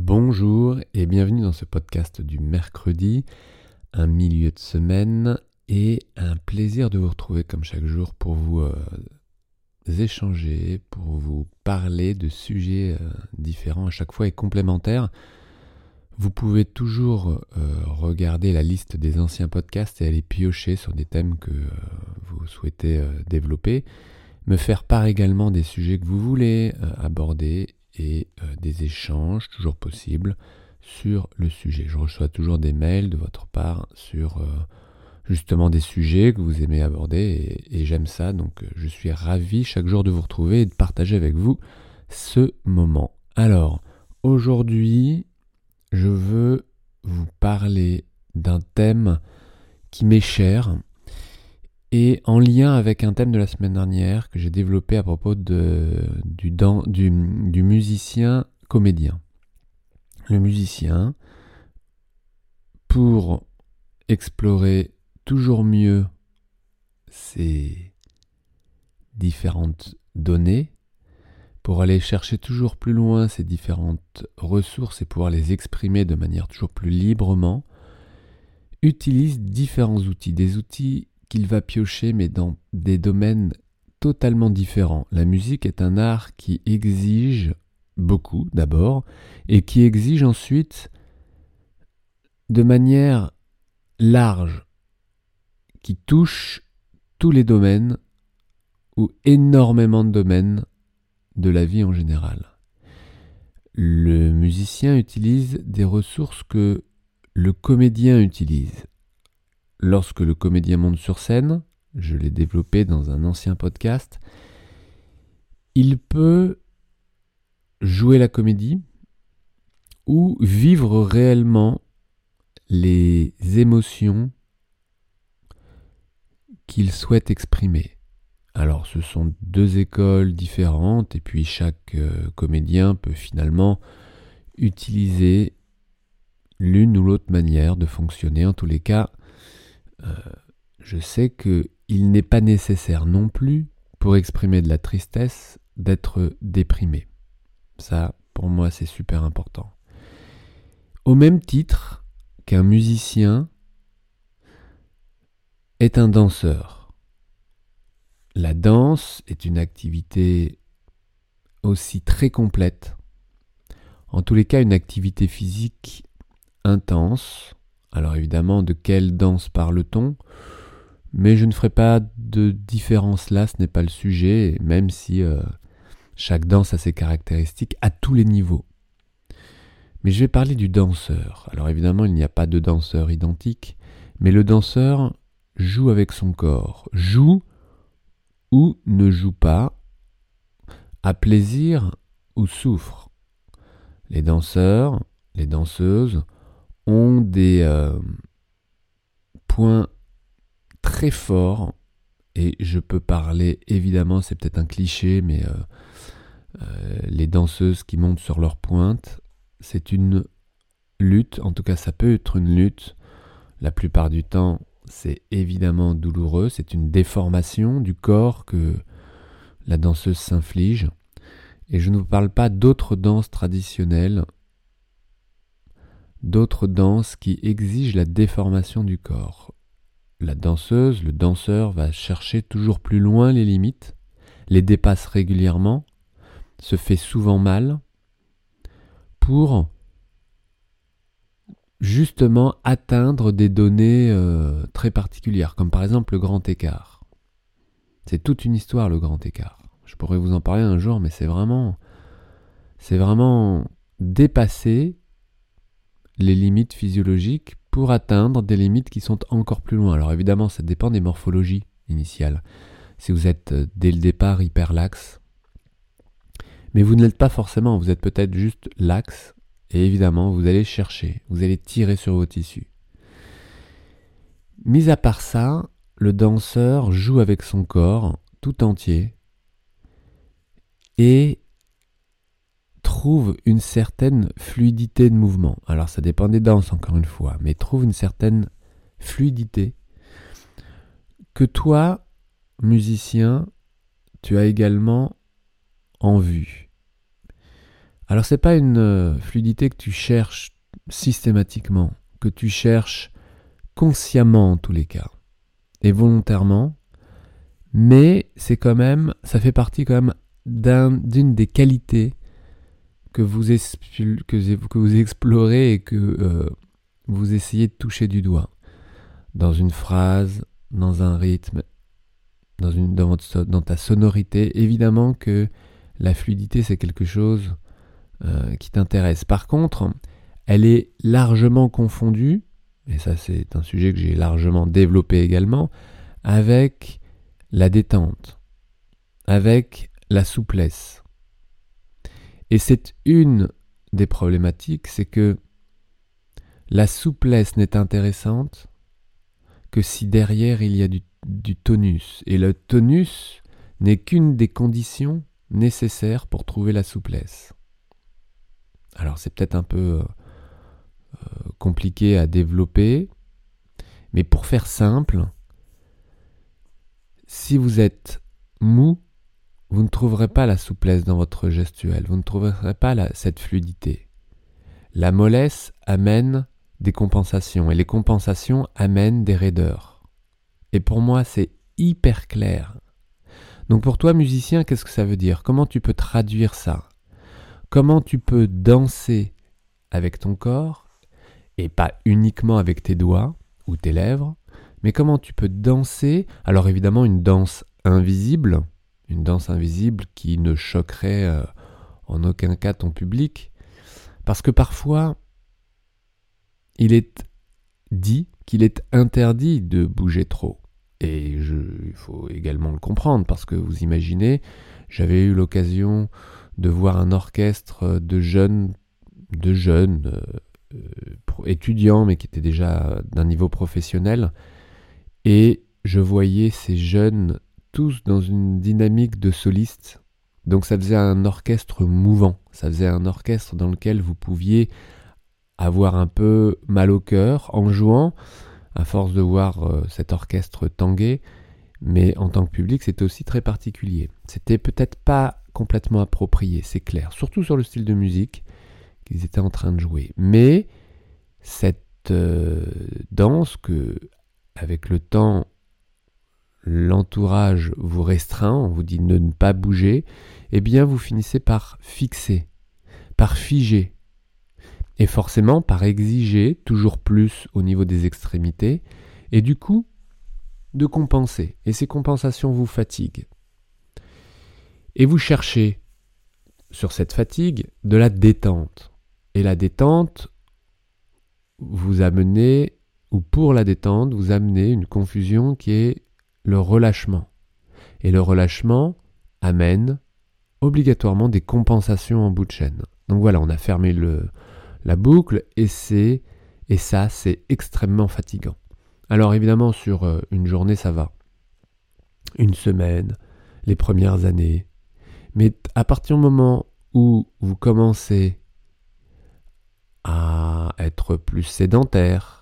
Bonjour et bienvenue dans ce podcast du mercredi, un milieu de semaine et un plaisir de vous retrouver comme chaque jour pour vous euh, échanger, pour vous parler de sujets euh, différents à chaque fois et complémentaires. Vous pouvez toujours euh, regarder la liste des anciens podcasts et aller piocher sur des thèmes que vous souhaitez développer, me faire part également des sujets que vous voulez aborder et euh, des échanges toujours possibles sur le sujet. Je reçois toujours des mails de votre part sur euh, justement des sujets que vous aimez aborder et, j'aime ça. Donc euh, je suis ravi chaque jour de vous retrouver et de partager avec vous ce moment. Alors aujourd'hui, je veux vous parler d'un thème qui m'est cher et en lien avec un thème de la semaine dernière que j'ai développé à propos de, du, du, musicien comédien. Le musicien, pour explorer toujours mieux ces différentes données, pour aller chercher toujours plus loin ces différentes ressources et pouvoir les exprimer de manière toujours plus librement, utilise différents outils, des outils qu'il va piocher, mais dans des domaines totalement différents. La musique est un art qui exige beaucoup d'abord, et qui exige ensuite de manière large, qui touche tous les domaines ou énormément de domaines de la vie en général. Le musicien utilise des ressources que le comédien utilise lorsque le comédien monte sur scène, je l'ai développé dans un ancien podcast, il peut jouer la comédie ou vivre réellement les émotions qu'il souhaite exprimer. Alors ce sont deux écoles différentes et puis chaque euh, comédien peut finalement utiliser l'une ou l'autre manière de fonctionner. En tous les cas, euh, je sais qu'il n'est pas nécessaire non plus, pour exprimer de la tristesse, d'être déprimé. Ça, pour moi, c'est super important. Au même titre qu'un musicien est un danseur. La danse est une activité aussi très complète, en tous les cas une activité physique intense, alors évidemment, de quelle danse parle-t-on? Mais je ne ferai pas de différence là, ce n'est pas le sujet, même si euh, chaque danse a ses caractéristiques à tous les niveaux. Mais je vais parler du danseur. Alors évidemment, il n'y a pas de danseur identique, mais le danseur joue avec son corps, joue ou ne joue pas, à plaisir ou souffre. Les danseurs, les danseuses ont des euh, points très forts. Et je peux parler évidemment c'est peut-être un cliché mais euh, euh, les danseuses qui montent sur leur pointe c'est une lutte. En tout cas ça peut être une lutte. La plupart du temps c'est évidemment douloureux. C'est une déformation du corps que la danseuse s'inflige. Et je ne vous parle pas d'autres danses traditionnelles d'autres danses qui exigent la déformation du corps. La danseuse, le danseur va chercher toujours plus loin les limites, les dépasse régulièrement, se fait souvent mal, pour justement atteindre des données euh, très particulières, comme par exemple le grand écart. C'est toute une histoire le grand écart. Je pourrais vous en parler un jour, mais c'est vraiment, c'est vraiment dépasser les limites physiologiques pour atteindre des limites qui sont encore plus loin. Alors évidemment, ça dépend des morphologies initiales. Si vous êtes euh, dès le départ hyper laxe, mais vous ne l'êtes pas forcément, vous êtes peut-être juste laxe, et évidemment, vous allez chercher, vous allez tirer sur vos tissus. Mis à part ça, le danseur joue avec son corps tout entier et trouve une certaine fluidité de mouvement. Alors ça dépend des danses encore une fois, mais trouve une certaine fluidité que toi, musicien, tu as également en vue. Alors c'est pas une euh, fluidité que tu cherches systématiquement, que tu cherches consciemment en tous les cas, et volontairement, mais c'est quand même, ça fait partie quand même d'une des qualités que vous, explorez et que euh, vous essayez de toucher du doigt. Dans une phrase, dans un rythme, dans ta sonorité. Évidemment que la fluidité, c'est quelque chose euh, qui t'intéresse. Par contre, elle est largement confondue, et ça c'est un sujet que j'ai largement développé également, avec la détente, avec la souplesse. Et c'est une des problématiques, c'est que la souplesse n'est intéressante que si derrière il y a du, tonus. Et le tonus n'est qu'une des conditions nécessaires pour trouver la souplesse. Alors c'est peut-être un peu euh, euh, compliqué à développer, mais pour faire simple, si vous êtes mou, vous ne trouverez pas la souplesse dans votre gestuelle, vous ne trouverez pas cette fluidité. La mollesse amène des compensations et les compensations amènent des raideurs. Et pour moi, c'est hyper clair. Donc pour toi, musicien, qu'est-ce que ça veut dire? Comment tu peux traduire ça? Comment tu peux danser avec ton corps et pas uniquement avec tes doigts ou tes lèvres, mais comment tu peux danser? Alors évidemment, une danse invisible, une danse invisible qui ne choquerait euh, en aucun cas ton public, parce que parfois, il est dit qu'il est interdit de bouger trop. Et il faut également le comprendre, parce que vous imaginez, j'avais eu l'occasion de voir un orchestre de jeunes, de jeunes euh, étudiants, mais qui étaient déjà d'un niveau professionnel, et je voyais ces jeunes tous dans une dynamique de solistes. Donc ça faisait un orchestre mouvant, ça faisait un orchestre dans lequel vous pouviez avoir un peu mal au cœur en jouant, à force de voir euh, cet orchestre tanguer, mais en tant que public, c'était aussi très particulier. C'était peut-être pas complètement approprié, c'est clair, surtout sur le style de musique qu'ils étaient en train de jouer. Mais cette euh, danse que, avec le temps, l'entourage vous restreint, on vous dit de ne pas bouger, eh bien vous finissez par fixer, par figer, et forcément par exiger toujours plus au niveau des extrémités, et du coup de compenser. Et ces compensations vous fatiguent. Et vous cherchez sur cette fatigue de la détente. Et la détente, vous amenez, ou pour la détente, vous amenez une confusion qui est le relâchement. Et le relâchement amène obligatoirement des compensations en bout de chaîne. Donc voilà, on a fermé le, la boucle et c'est et ça c'est extrêmement fatigant. Alors évidemment sur euh, une journée ça va. Une semaine, les premières années. Mais à partir du moment où vous commencez à être plus sédentaire,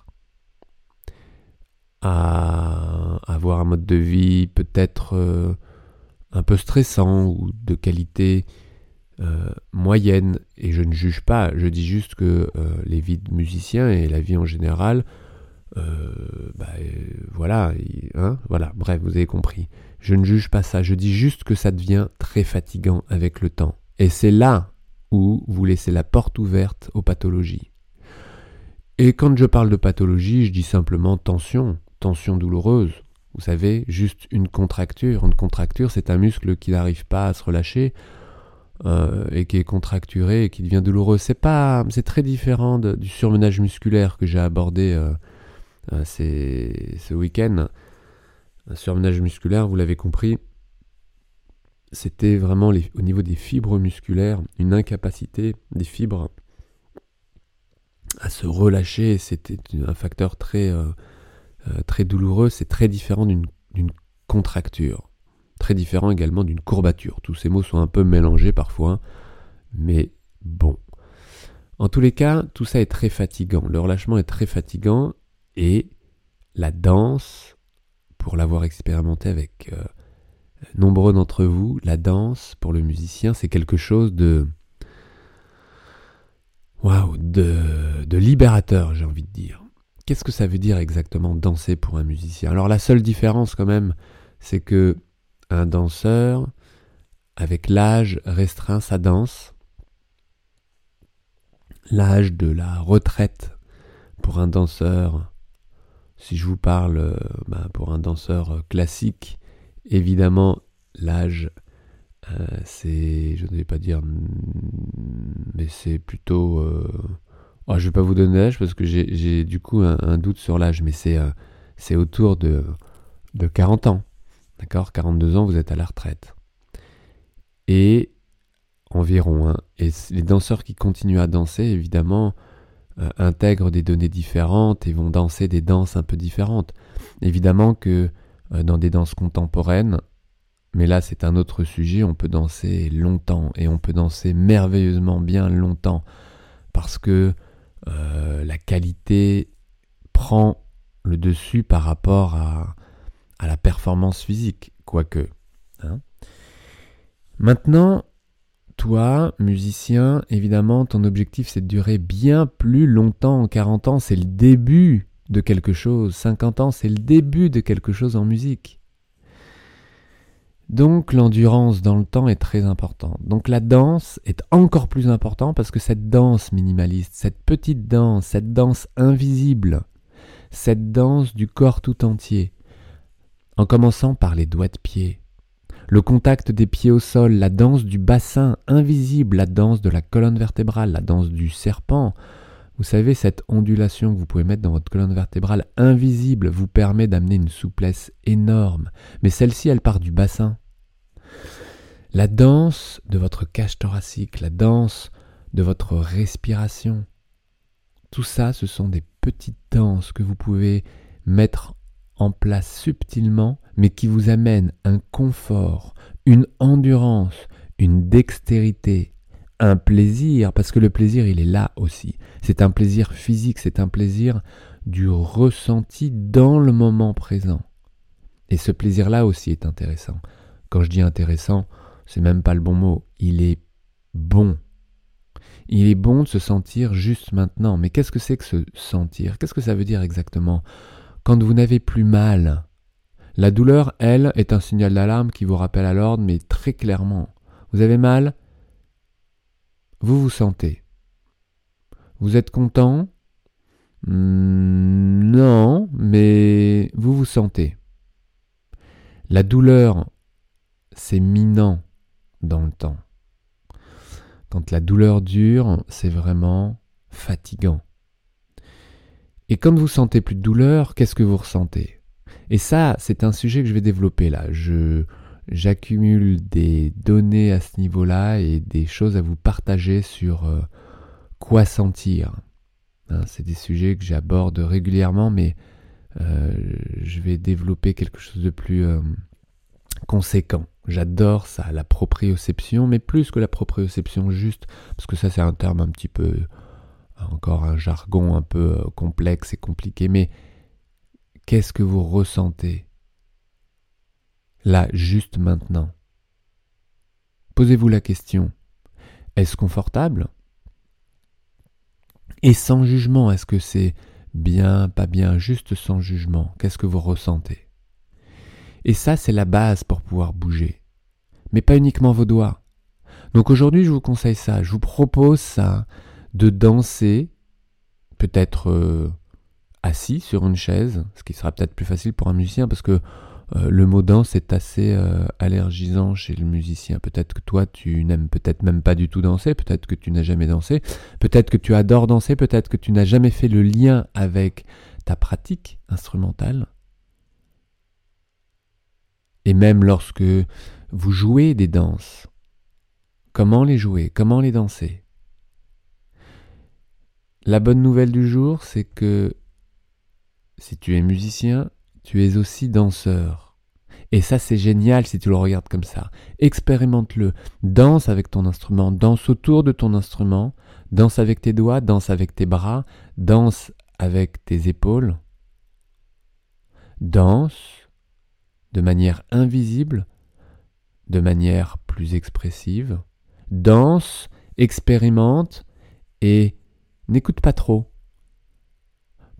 à avoir un mode de vie peut-être euh, un peu stressant ou de qualité euh, moyenne, et je ne juge pas, je dis juste que euh, les vies de musiciens et la vie en général, bah, voilà, hein, voilà, bref, vous avez compris. Je ne juge pas ça, je dis juste que ça devient très fatigant avec le temps. Et c'est là où vous laissez la porte ouverte aux pathologies. Et quand je parle de pathologie, je dis simplement tension, tension douloureuse. Vous savez, juste une contracture. Une contracture, c'est un muscle qui n'arrive pas à se relâcher. Euh, et qui est contracturé et qui devient douloureux. C'est pas, c'est très différent du surmenage musculaire que j'ai abordé euh, euh, ce week-end. Un surmenage musculaire, vous l'avez compris, c'était vraiment au niveau des fibres musculaires, une incapacité des fibres à se relâcher. C'était un facteur très, très douloureux. C'est très différent d'une contracture. Très différent également d'une courbature. Tous ces mots sont un peu mélangés parfois, mais bon. En tous les cas, tout ça est très fatigant. Le relâchement est très fatigant et la danse, pour l'avoir expérimenté avec euh, nombreux d'entre vous, la danse pour le musicien, c'est quelque chose de de, de libérateur, j'ai envie de dire. Qu'est-ce que ça veut dire exactement danser pour un musicien? Alors la seule différence quand même, c'est que un danseur, avec l'âge, restreint sa danse. L'âge de la retraite pour un danseur, si je vous parle euh, bah, pour un danseur classique, évidemment l'âge euh, c'est, je ne vais pas dire, mais c'est plutôt euh, Oh, je ne vais pas vous donner l'âge parce que j'ai du coup un, doute sur l'âge, mais c'est euh, autour de, de 40 ans. D'accord? 42 ans, vous êtes à la retraite. Et environ. Hein, et les danseurs qui continuent à danser, évidemment, euh, intègrent des données différentes et vont danser des danses un peu différentes. Évidemment que euh, dans des danses contemporaines, mais là c'est un autre sujet, on peut danser longtemps et on peut danser merveilleusement bien longtemps parce que euh, la qualité prend le dessus par rapport à, la performance physique, quoique. Hein. Maintenant, toi, musicien, évidemment, ton objectif c'est de durer bien plus longtemps. 40 ans, c'est le début de quelque chose. 50 ans, c'est le début de quelque chose en musique. Donc l'endurance dans le temps est très importante. Donc la danse est encore plus importante parce que cette danse minimaliste, cette petite danse, cette danse invisible, cette danse du corps tout entier, en commençant par les doigts de pied, le contact des pieds au sol, la danse du bassin invisible, la danse de la colonne vertébrale, la danse du serpent, vous savez, cette ondulation que vous pouvez mettre dans votre colonne vertébrale invisible vous permet d'amener une souplesse énorme. Mais celle-ci, elle part du bassin. La danse de votre cage thoracique, la danse de votre respiration. Tout ça, ce sont des petites danses que vous pouvez mettre en place subtilement, mais qui vous amènent un confort, une endurance, une dextérité, un plaisir, parce que le plaisir, il est là aussi. C'est un plaisir physique, c'est un plaisir du ressenti dans le moment présent. Et ce plaisir-là aussi est intéressant. Quand je dis intéressant, c'est même pas le bon mot. Il est bon. Il est bon de se sentir juste maintenant. Mais qu'est-ce que c'est que se sentir? Qu'est-ce que ça veut dire exactement? Quand vous n'avez plus mal, la douleur, elle, est un signal d'alarme qui vous rappelle à l'ordre, mais très clairement. Vous avez mal vous vous sentez Vous êtes content? Hmm, Non, mais vous vous sentez. La douleur, c'est minant dans le temps. Quand la douleur dure, c'est vraiment fatigant. Et quand vous sentez plus de douleur, qu'est-ce que vous ressentez? Et ça, c'est un sujet que je vais développer là. Je, j'accumule des données à ce niveau-là et des choses à vous partager sur euh, quoi sentir. Hein, c'est des sujets que j'aborde régulièrement, mais euh, je vais développer quelque chose de plus euh, conséquent. J'adore ça, la proprioception, mais plus que la proprioception juste, parce que ça c'est un terme un petit peu, encore un jargon un peu complexe et compliqué, mais qu'est-ce que vous ressentez? Là, juste maintenant. Posez-vous la question, est-ce confortable? Et sans jugement, est-ce que c'est bien, pas bien, juste sans jugement? Qu'est-ce que vous ressentez? Et ça, c'est la base pour pouvoir bouger. Mais pas uniquement vos doigts. Donc aujourd'hui, je vous conseille ça. Je vous propose ça, de danser, peut-être euh, assis sur une chaise, ce qui sera peut-être plus facile pour un musicien parce que euh, le mot danse est assez euh, allergisant chez le musicien. Peut-être que toi, tu n'aimes peut-être même pas du tout danser, peut-être que tu n'as jamais dansé, peut-être que tu adores danser, peut-être que tu n'as jamais fait le lien avec ta pratique instrumentale. Et même lorsque vous jouez des danses, comment les jouer, comment les danser? La bonne nouvelle du jour, c'est que si tu es musicien, tu es aussi danseur. Et ça, c'est génial si tu le regardes comme ça. Expérimente-le. Danse avec ton instrument, danse autour de ton instrument, danse avec tes doigts, danse avec tes bras, danse avec tes épaules. Danse de manière invisible, de manière plus expressive. Danse, expérimente et n'écoute pas trop.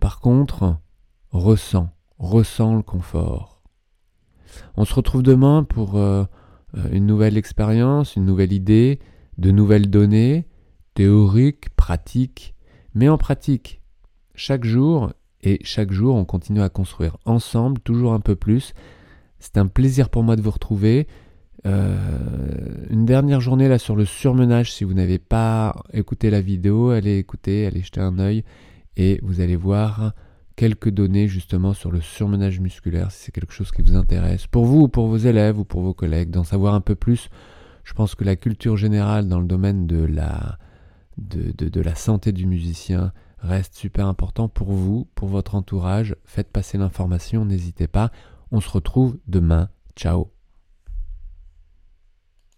Par contre, ressens, ressens le confort. On se retrouve demain pour euh, euh, une nouvelle expérience, une nouvelle idée, de nouvelles données, théoriques, pratiques, mais en pratique. Chaque jour, et chaque jour, on continue à construire ensemble, toujours un peu plus. C'est un plaisir pour moi de vous retrouver. Euh, une dernière journée là sur le surmenage. Si vous n'avez pas écouté la vidéo, allez écouter, allez jeter un œil et vous allez voir quelques données justement sur le surmenage musculaire si c'est quelque chose qui vous intéresse. Pour vous ou pour vos élèves ou pour vos collègues, d'en savoir un peu plus. Je pense que la culture générale dans le domaine de la, de, la santé du musicien reste super important pour vous, pour votre entourage. Faites passer l'information, n'hésitez pas. On se retrouve demain. Ciao